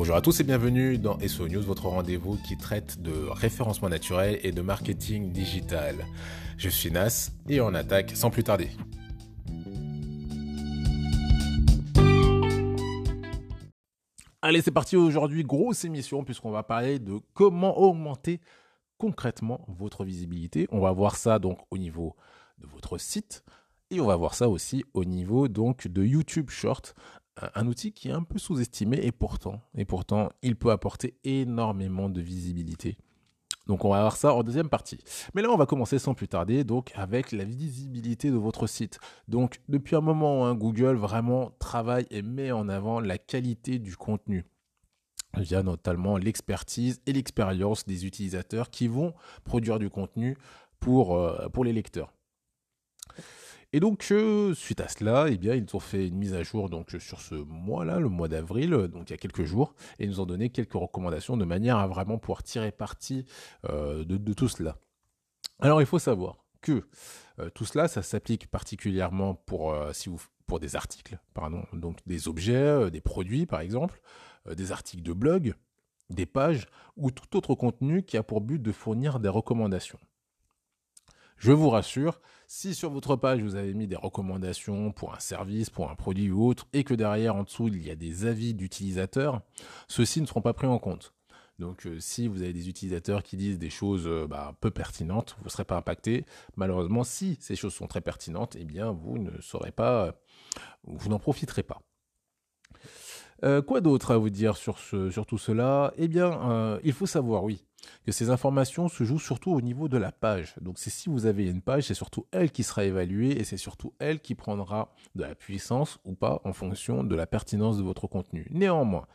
Bonjour à tous et bienvenue dans SO News, votre rendez-vous qui traite de référencement naturel et de marketing digital. Je suis Nas et on attaque sans plus tarder. Allez, c'est parti aujourd'hui, grosse émission puisqu'on va parler de comment augmenter concrètement votre visibilité. On va voir ça donc au niveau de votre site et on va voir ça aussi au niveau donc de YouTube Short, un outil qui est un peu sous-estimé et pourtant, et pourtant, il peut apporter énormément de visibilité. Donc on va voir ça en deuxième partie. Mais là on va commencer sans plus tarder donc avec la visibilité de votre site. Donc depuis un moment hein, Google vraiment travaille et met en avant la qualité du contenu via notamment l'expertise et l'expérience des utilisateurs qui vont produire du contenu pour, euh, pour les lecteurs. Et donc, euh, suite à cela, eh bien, ils ont fait une mise à jour donc sur ce mois-là, le mois d'avril, donc il y a quelques jours, et ils nous ont donné quelques recommandations de manière à vraiment pouvoir tirer parti euh, de, tout cela. Alors, il faut savoir que euh, tout cela, ça s'applique particulièrement pour, si vous, pour des articles, pardon, donc des objets, des produits par exemple, des articles de blog, des pages ou tout autre contenu qui a pour but de fournir des recommandations. Je vous rassure, si sur votre page vous avez mis des recommandations pour un service, pour un produit ou autre, et que derrière en dessous il y a des avis d'utilisateurs, ceux-ci ne seront pas pris en compte. Donc euh, si vous avez des utilisateurs qui disent des choses euh, bah, peu pertinentes, vous ne serez pas impacté. Malheureusement, si ces choses sont très pertinentes, eh bien vous ne saurez pas, vous n'en profiterez pas. Euh, quoi d'autre à vous dire sur tout cela? Eh bien, il faut savoir, oui, que ces informations se jouent surtout au niveau de la page. Donc c'est si vous avez une page, c'est surtout elle qui sera évaluée et c'est surtout elle qui prendra de la puissance ou pas en fonction de la pertinence de votre contenu. Néanmoins,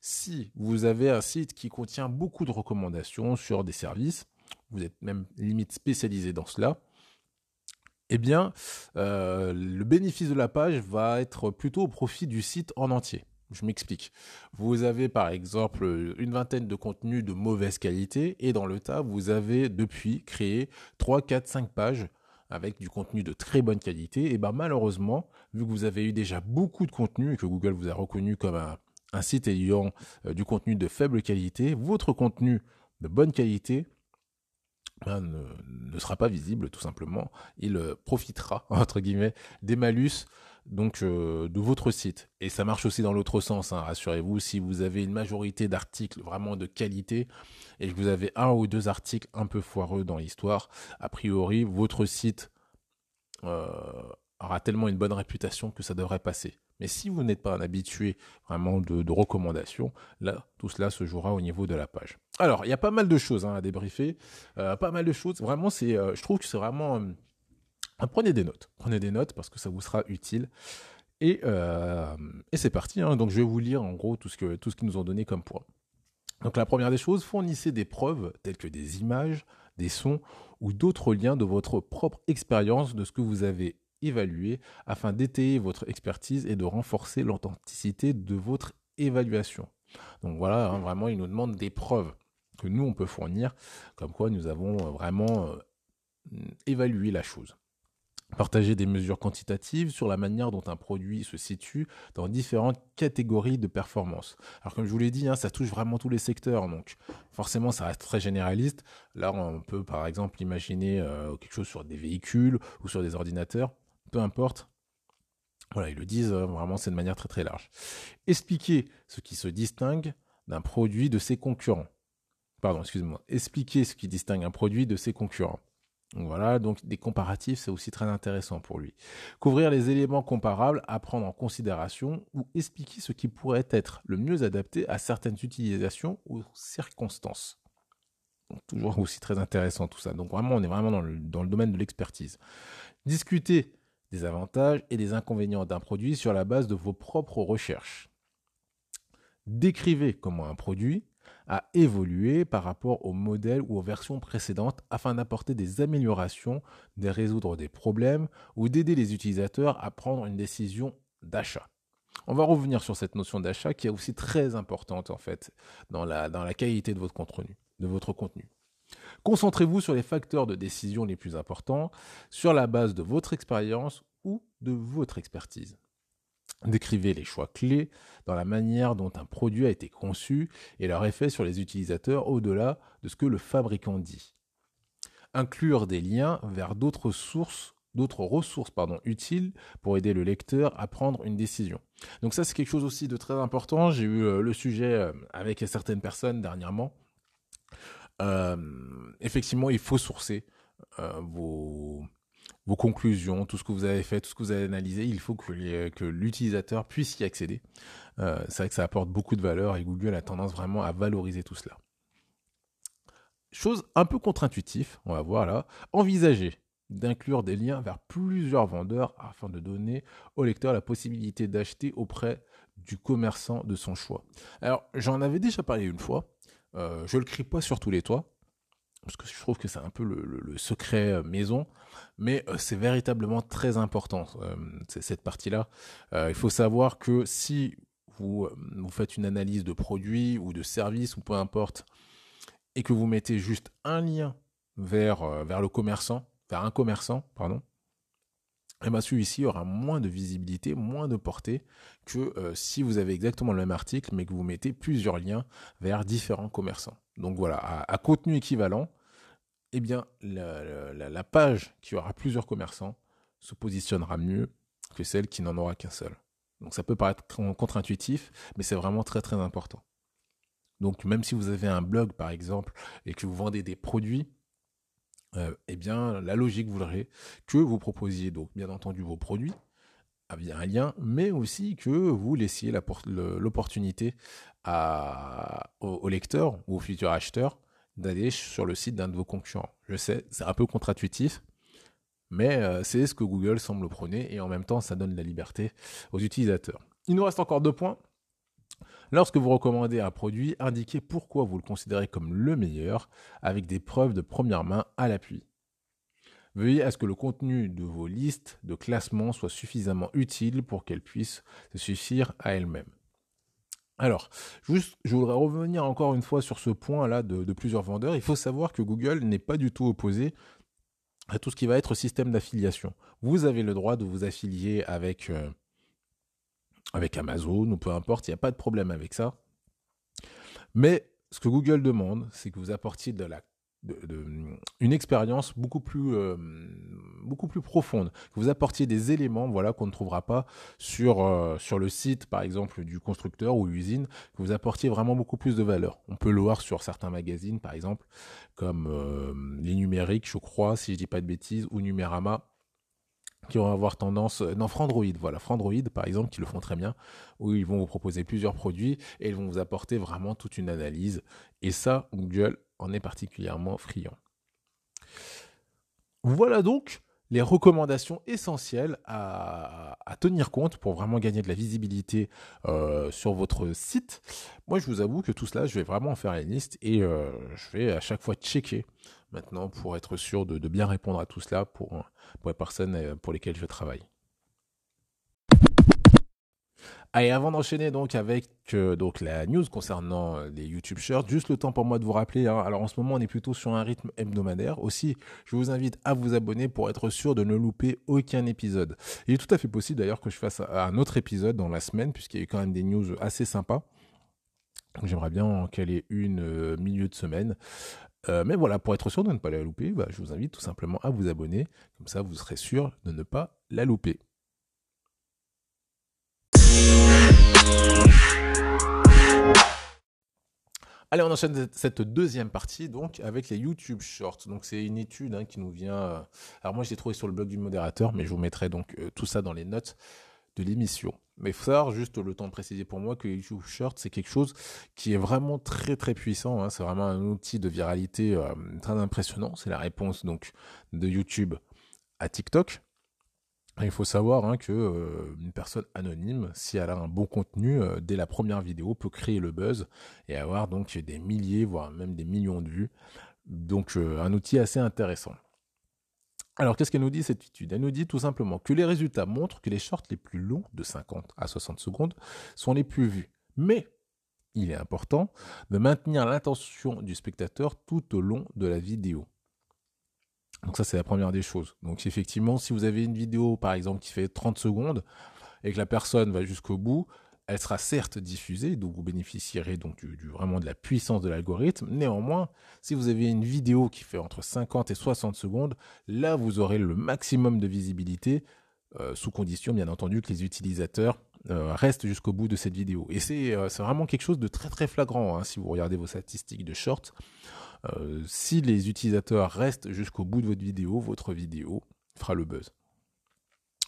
si vous avez un site qui contient beaucoup de recommandations sur des services, vous êtes même limite spécialisé dans cela, eh bien, euh, le bénéfice de la page va être plutôt au profit du site en entier. Je m'explique. Vous avez par exemple une vingtaine de contenus de mauvaise qualité et dans le tas, vous avez depuis créé 3, 4, 5 pages avec du contenu de très bonne qualité. Et ben malheureusement, vu que vous avez eu déjà beaucoup de contenu et que Google vous a reconnu comme un, site ayant euh, du contenu de faible qualité, votre contenu de bonne qualité ben, ne, sera pas visible tout simplement. Il euh, profitera entre guillemets des malus donc euh, de votre site. Et ça marche aussi dans l'autre sens, hein, rassurez-vous, si vous avez une majorité d'articles vraiment de qualité et que vous avez un ou deux articles un peu foireux dans l'histoire, a priori, votre site euh, aura tellement une bonne réputation que ça devrait passer. Mais si vous n'êtes pas un habitué vraiment de, recommandations, là, tout cela se jouera au niveau de la page. Alors, il y a pas mal de choses hein, à débriefer, euh, pas mal de choses. Vraiment, je trouve que c'est vraiment prenez des notes. Prenez des notes parce que ça vous sera utile. Et, euh, c'est parti. Hein. Donc je vais vous lire en gros tout ce qu'ils nous ont donné comme point. Donc la première des choses, fournissez des preuves telles que des images, des sons ou d'autres liens de votre propre expérience de ce que vous avez évalué afin d'étayer votre expertise et de renforcer l'authenticité de votre évaluation. Donc voilà, hein, vraiment, ils nous demandent des preuves que nous, on peut fournir, comme quoi nous avons vraiment euh, évalué la chose. Partager des mesures quantitatives sur la manière dont un produit se situe dans différentes catégories de performance. Alors comme je vous l'ai dit, hein, ça touche vraiment tous les secteurs, donc forcément ça reste très généraliste. Là on peut par exemple imaginer euh, quelque chose sur des véhicules ou sur des ordinateurs, peu importe. Voilà, ils le disent hein, vraiment c'est de manière très très large. Expliquer ce qui se distingue d'un produit de ses concurrents. Pardon, excusez-moi. Expliquer ce qui distingue un produit de ses concurrents. Voilà, donc des comparatifs, c'est aussi très intéressant pour lui. Couvrir les éléments comparables à prendre en considération ou expliquer ce qui pourrait être le mieux adapté à certaines utilisations ou circonstances. toujours aussi très intéressant tout ça. Donc vraiment, on est vraiment dans le, dans le domaine de l'expertise. Discuter des avantages et des inconvénients d'un produit sur la base de vos propres recherches. Décrivez comment un produit, à évoluer par rapport au modèle ou aux versions précédentes afin d'apporter des améliorations, de résoudre des problèmes ou d'aider les utilisateurs à prendre une décision d'achat. On va revenir sur cette notion d'achat qui est aussi très importante en fait dans la, dans la qualité de votre contenu. De votre contenu. Concentrez-vous sur les facteurs de décision les plus importants sur la base de votre expérience ou de votre expertise. Décrivez les choix clés dans la manière dont un produit a été conçu et leur effet sur les utilisateurs au-delà de ce que le fabricant dit. Inclure des liens vers d'autres sources, d'autres ressources utiles pour aider le lecteur à prendre une décision. Donc ça c'est quelque chose aussi de très important. J'ai eu euh, le sujet euh, avec certaines personnes dernièrement. Euh, effectivement, il faut sourcer vos, vos conclusions, tout ce que vous avez fait, tout ce que vous avez analysé, il faut que, l'utilisateur puisse y accéder. Euh, c'est vrai que ça apporte beaucoup de valeur et Google a tendance vraiment à valoriser tout cela. Chose un peu contre-intuitive, on va voir là, envisager d'inclure des liens vers plusieurs vendeurs afin de donner au lecteur la possibilité d'acheter auprès du commerçant de son choix. Alors, j'en avais déjà parlé une fois, euh, je le crie pas sur tous les toits, parce que je trouve que c'est un peu le, secret euh, maison, mais euh, c'est véritablement très important, euh, cette partie-là. il faut savoir que si vous, faites une analyse de produits ou de services, ou peu importe, et que vous mettez juste un lien vers, vers le commerçant, vers un commerçant, pardon, et eh bien celui-ci aura moins de visibilité, moins de portée que si vous avez exactement le même article, mais que vous mettez plusieurs liens vers différents commerçants. Donc voilà, à, contenu équivalent, eh bien, la, page qui aura plusieurs commerçants se positionnera mieux que celle qui n'en aura qu'un seul. Donc ça peut paraître contre-intuitif, mais c'est vraiment très très important. Donc même si vous avez un blog par exemple et que vous vendez des produits, euh, eh bien la logique voudrait que vous proposiez donc bien entendu vos produits via un lien, mais aussi que vous laissiez l'opportunité au, lecteur ou au futur acheteur d'aller sur le site d'un de vos concurrents. Je sais, c'est un peu contre-intuitif, mais euh, c'est ce que Google semble prôner et en même temps, ça donne la liberté aux utilisateurs. Il nous reste encore deux points. Lorsque vous recommandez un produit, indiquez pourquoi vous le considérez comme le meilleur avec des preuves de première main à l'appui. Veuillez à ce que le contenu de vos listes de classement soit suffisamment utile pour qu'elles puissent se suffire à elles-mêmes. Alors, juste, je voudrais revenir encore une fois sur ce point-là de, plusieurs vendeurs. Il faut savoir que Google n'est pas du tout opposé à tout ce qui va être système d'affiliation. Vous avez le droit de vous affilier avec, euh, avec Amazon ou peu importe, il n'y a pas de problème avec ça. Mais ce que Google demande, c'est que vous apportiez de la une expérience beaucoup plus euh, beaucoup plus profonde. Que vous apportiez des éléments voilà qu'on ne trouvera pas sur euh, sur le site par exemple du constructeur ou usine que vous apportiez vraiment beaucoup plus de valeur. On peut le voir sur certains magazines par exemple comme euh, les numériques je crois si je dis pas de bêtises ou Numérama qui vont avoir tendance, non, Frandroid, voilà, Frandroid par exemple, qui le font très bien, où ils vont vous proposer plusieurs produits et ils vont vous apporter vraiment toute une analyse. Et ça, Google en est particulièrement friand. Voilà donc les recommandations essentielles à, tenir compte pour vraiment gagner de la visibilité euh, sur votre site. Moi, je vous avoue que tout cela, je vais vraiment en faire une liste et euh, je vais à chaque fois checker maintenant pour être sûr de, bien répondre à tout cela pour, pour les personnes euh, pour lesquelles je travaille. Allez, avant d'enchaîner donc avec euh, donc la news concernant euh, les YouTube Shirts, juste le temps pour moi de vous rappeler. Hein. alors en ce moment, on est plutôt sur un rythme hebdomadaire. Aussi, je vous invite à vous abonner pour être sûr de ne louper aucun épisode. Il est tout à fait possible d'ailleurs que je fasse un autre épisode dans la semaine, puisqu'il y a quand même des news assez sympas. J'aimerais bien en caler une milieu de semaine. Mais voilà, pour être sûr de ne pas la louper, bah, je vous invite tout simplement à vous abonner. Comme ça, vous serez sûr de ne pas la louper. Allez, on enchaîne cette deuxième partie donc avec les YouTube Shorts. Donc c'est une étude hein, qui nous vient. Euh, alors moi je l'ai trouvé sur le blog du modérateur, mais je vous mettrai donc euh, tout ça dans les notes de l'émission. Mais il faut savoir juste le temps de préciser pour moi que YouTube Shorts c'est quelque chose qui est vraiment très très puissant. Hein. C'est vraiment un outil de viralité euh, très impressionnant. C'est la réponse donc de YouTube à TikTok. Il faut savoir hein, que euh, une personne anonyme, si elle a un bon contenu, euh, dès la première vidéo, peut créer le buzz et avoir donc des milliers, voire même des millions de vues. Donc un outil assez intéressant. Alors qu'est-ce qu'elle nous dit cette étude? Elle nous dit tout simplement que les résultats montrent que les shorts les plus longs, de 50 à 60 secondes, sont les plus vus. Mais il est important de maintenir l'intention du spectateur tout au long de la vidéo. Donc ça, c'est la première des choses. Donc effectivement, si vous avez une vidéo, par exemple, qui fait 30 secondes, et que la personne va jusqu'au bout, elle sera certes diffusée, donc vous bénéficierez donc du, vraiment de la puissance de l'algorithme. Néanmoins, si vous avez une vidéo qui fait entre 50 et 60 secondes, là vous aurez le maximum de visibilité, euh, sous condition bien entendu que les utilisateurs euh, restent jusqu'au bout de cette vidéo. Et c'est euh, vraiment quelque chose de très très flagrant hein, si vous regardez vos statistiques de short. si les utilisateurs restent jusqu'au bout de votre vidéo, votre vidéo fera le buzz.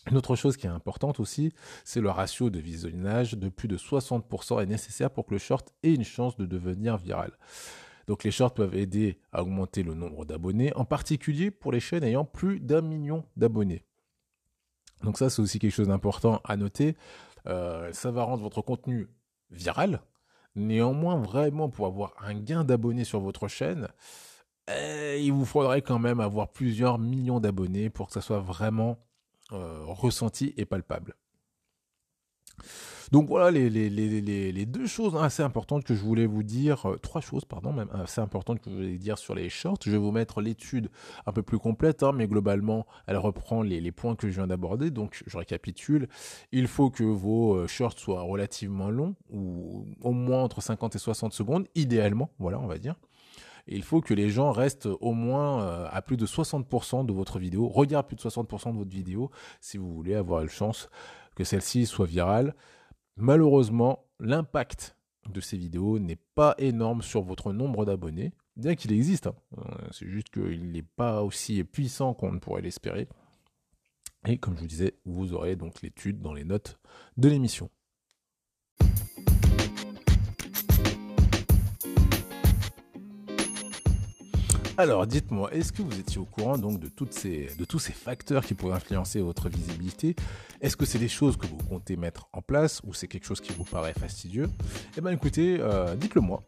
Une autre chose qui est importante aussi, c'est le ratio de visionnage de plus de 60% est nécessaire pour que le short ait une chance de devenir viral. Donc les shorts peuvent aider à augmenter le nombre d'abonnés, en particulier pour les chaînes ayant plus d'un million d'abonnés. Donc ça, c'est aussi quelque chose d'important à noter. Euh, ça va rendre votre contenu viral. Néanmoins, vraiment, pour avoir un gain d'abonnés sur votre chaîne, eh, il vous faudrait quand même avoir plusieurs millions d'abonnés pour que ça soit vraiment euh, ressenti et palpable. Donc voilà les, les, deux choses assez importantes que je voulais vous dire, euh, trois choses pardon, même assez importantes que je voulais dire sur les shorts. Je vais vous mettre l'étude un peu plus complète, hein, mais globalement elle reprend les, points que je viens d'aborder. Donc je récapitule, il faut que vos euh, shorts soient relativement longs, ou au moins entre 50 et 60 secondes, idéalement, voilà on va dire il faut que les gens restent au moins euh, à plus de 60% de votre vidéo, regardent plus de 60% de votre vidéo si vous voulez avoir la chance que celle-ci soit virale. Malheureusement, l'impact de ces vidéos n'est pas énorme sur votre nombre d'abonnés, bien qu'il existe. Hein. Euh, c'est juste qu'il n'est pas aussi puissant qu'on ne pourrait l'espérer. Et comme je vous disais, vous aurez donc l'étude dans les notes de l'émission. Alors, dites-moi, est-ce que vous étiez au courant donc de, tous ces facteurs qui pourraient influencer votre visibilité? Est-ce que c'est des choses que vous comptez mettre en place ou c'est quelque chose qui vous paraît fastidieux? Eh bien, écoutez, euh, dites-le moi.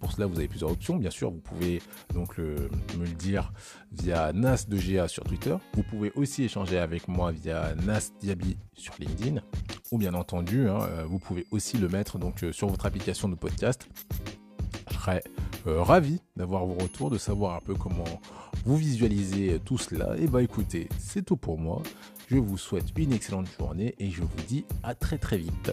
Pour cela, vous avez plusieurs options. Bien sûr, vous pouvez donc me le dire via Nas de GA sur Twitter. Vous pouvez aussi échanger avec moi via Nas Diaby sur LinkedIn. Ou bien entendu, hein, euh, vous pouvez aussi le mettre donc euh, sur votre application de podcast. Euh, ravi d'avoir vos retours, de savoir un peu comment vous visualisez tout cela. Et bah écoutez, c'est tout pour moi. Je vous souhaite une excellente journée et je vous dis à très très vite.